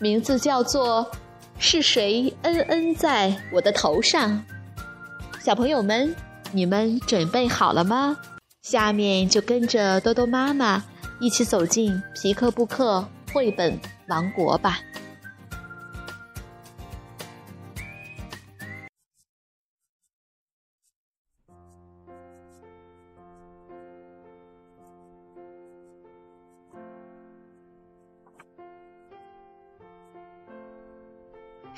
名字叫做《是谁恩恩在我的头上》。小朋友们，你们准备好了吗？下面就跟着多多妈妈一起走进皮克布克绘本王国吧。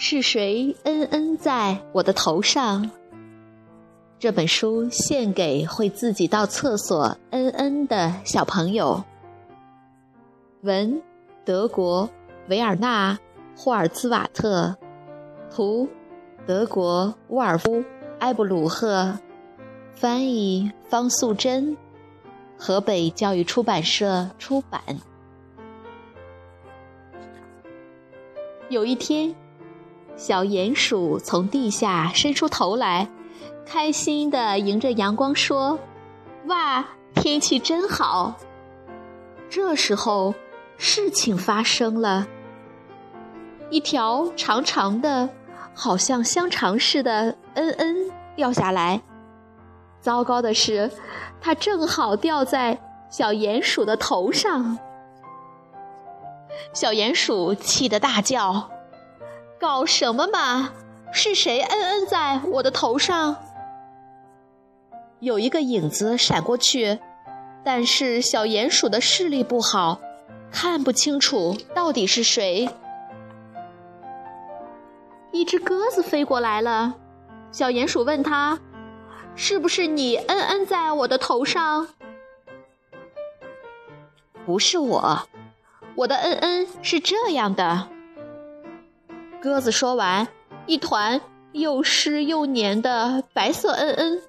是谁恩恩在我的头上？这本书献给会自己到厕所恩恩的小朋友。文：德国维尔纳·霍尔兹瓦特，图：德国沃尔夫·埃布鲁赫，翻译：方素珍，河北教育出版社出版。有一天。小鼹鼠从地下伸出头来，开心地迎着阳光说：“哇，天气真好！”这时候，事情发生了，一条长长的、好像香肠似的“嗯嗯”掉下来。糟糕的是，它正好掉在小鼹鼠的头上。小鼹鼠气得大叫。搞什么嘛！是谁恩恩在我的头上？有一个影子闪过去，但是小鼹鼠的视力不好，看不清楚到底是谁。一只鸽子飞过来了，小鼹鼠问他：“是不是你恩恩在我的头上？”“不是我，我的恩恩是这样的。”鸽子说完，一团又湿又黏的白色恩恩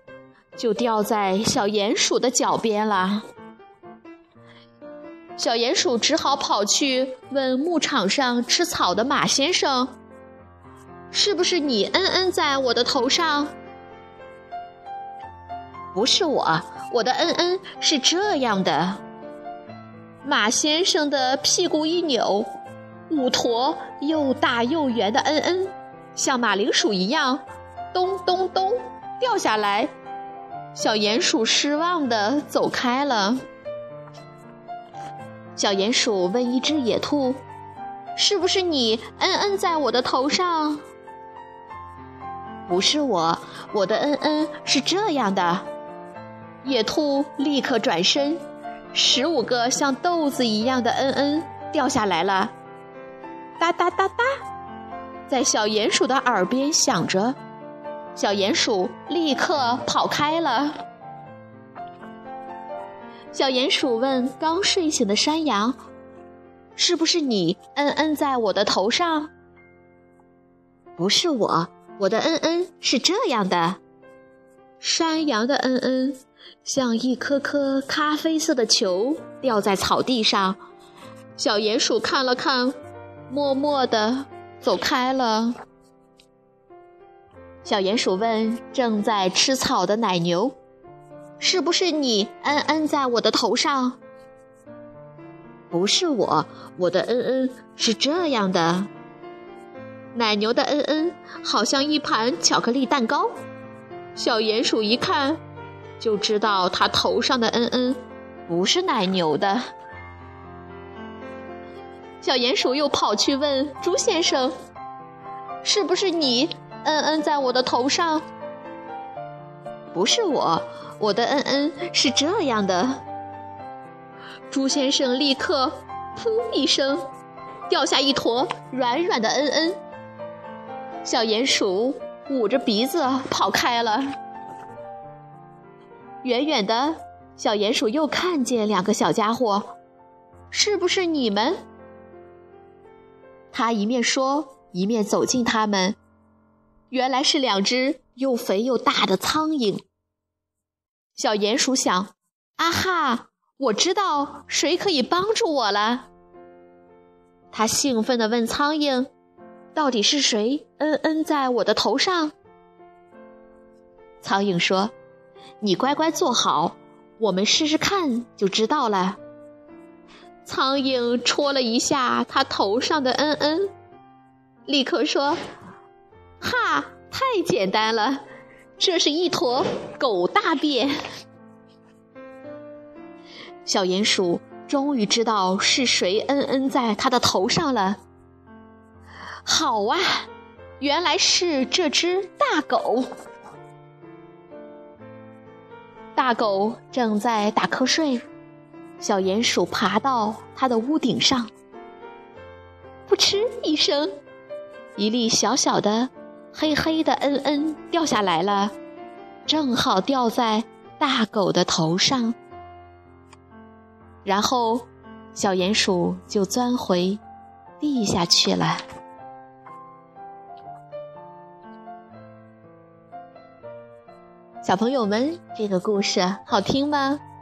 就掉在小鼹鼠的脚边了。小鼹鼠只好跑去问牧场上吃草的马先生：“是不是你恩恩在我的头上？”“不是我，我的恩恩是这样的。”马先生的屁股一扭。五坨又大又圆的恩恩，像马铃薯一样，咚咚咚掉下来。小鼹鼠失望地走开了。小鼹鼠问一只野兔：“是不是你恩恩在我的头上？”“不是我，我的恩恩是这样的。”野兔立刻转身，十五个像豆子一样的恩恩掉下来了。哒哒哒哒，在小鼹鼠的耳边响着，小鼹鼠立刻跑开了。小鼹鼠问刚睡醒的山羊：“是不是你嗯嗯在我的头上？”“不是我，我的嗯嗯是这样的。”山羊的嗯嗯像一颗颗咖啡色的球掉在草地上，小鼹鼠看了看。默默地走开了。小鼹鼠问正在吃草的奶牛：“是不是你恩恩在我的头上？”“不是我，我的恩恩是这样的。”奶牛的恩恩好像一盘巧克力蛋糕。小鼹鼠一看，就知道它头上的恩恩不是奶牛的。小鼹鼠又跑去问猪先生：“是不是你恩恩在我的头上？”“不是我，我的恩恩是这样的。”猪先生立刻“噗”一声，掉下一坨软软的恩恩。小鼹鼠捂着鼻子跑开了。远远的，小鼹鼠又看见两个小家伙：“是不是你们？”他一面说，一面走近他们。原来是两只又肥又大的苍蝇。小鼹鼠想：“啊哈，我知道谁可以帮助我了。”他兴奋地问苍蝇：“到底是谁嗯嗯在我的头上？”苍蝇说：“你乖乖坐好，我们试试看就知道了。”苍蝇戳了一下他头上的嗯嗯，立刻说。哈，太简单了，这是一坨狗大便。小鼹鼠终于知道是谁嗯嗯在它的头上了。好啊，原来是这只大狗。大狗正在打瞌睡，小鼹鼠爬到它的屋顶上，扑哧一声，一粒小小的。黑黑的嗯嗯掉下来了，正好掉在大狗的头上。然后，小鼹鼠就钻回地下去了。小朋友们，这个故事好听吗？